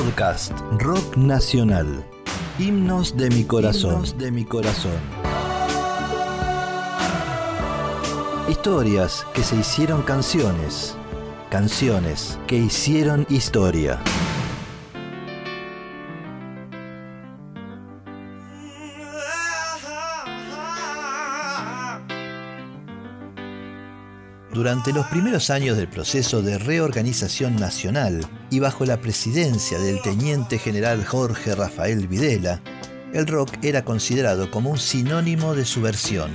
Podcast Rock Nacional. Himnos de mi corazón. Himnos de mi corazón. Historias que se hicieron canciones. Canciones que hicieron historia. Durante los primeros años del proceso de reorganización nacional y bajo la presidencia del teniente general Jorge Rafael Videla, el rock era considerado como un sinónimo de subversión.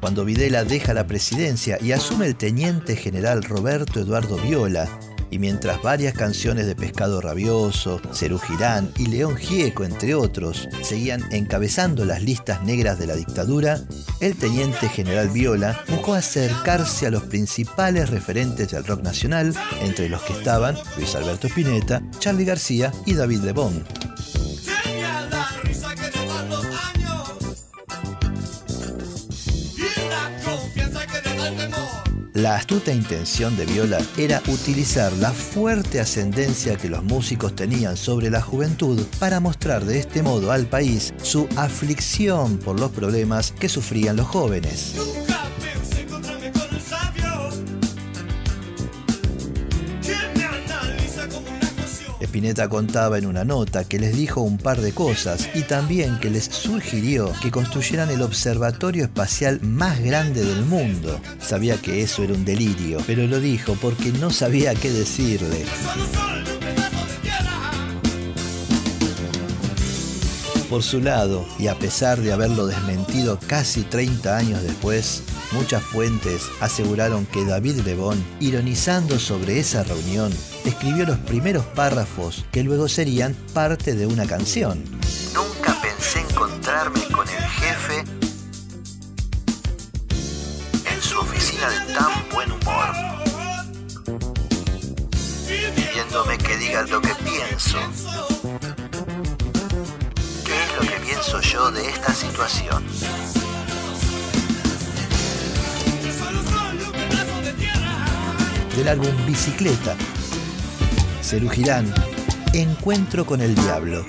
Cuando Videla deja la presidencia y asume el teniente general Roberto Eduardo Viola, y mientras varias canciones de Pescado Rabioso, Cerú Girán y León Gieco, entre otros, seguían encabezando las listas negras de la dictadura, el teniente general Viola buscó acercarse a los principales referentes del rock nacional, entre los que estaban Luis Alberto Spinetta, Charlie García y David Lebón. La astuta intención de Viola era utilizar la fuerte ascendencia que los músicos tenían sobre la juventud para mostrar de este modo al país su aflicción por los problemas que sufrían los jóvenes. Spinetta contaba en una nota que les dijo un par de cosas y también que les sugirió que construyeran el observatorio espacial más grande del mundo. Sabía que eso era un delirio, pero lo dijo porque no sabía qué decirle. Por su lado, y a pesar de haberlo desmentido casi 30 años después, muchas fuentes aseguraron que David Lebón, ironizando sobre esa reunión, escribió los primeros párrafos que luego serían parte de una canción. Nunca pensé encontrarme con el jefe en su oficina de tan buen humor, pidiéndome que diga lo que pienso. ¿Qué es lo que pienso yo de esta situación? Del álbum Bicicleta, Cerú Girán, Encuentro con el Diablo.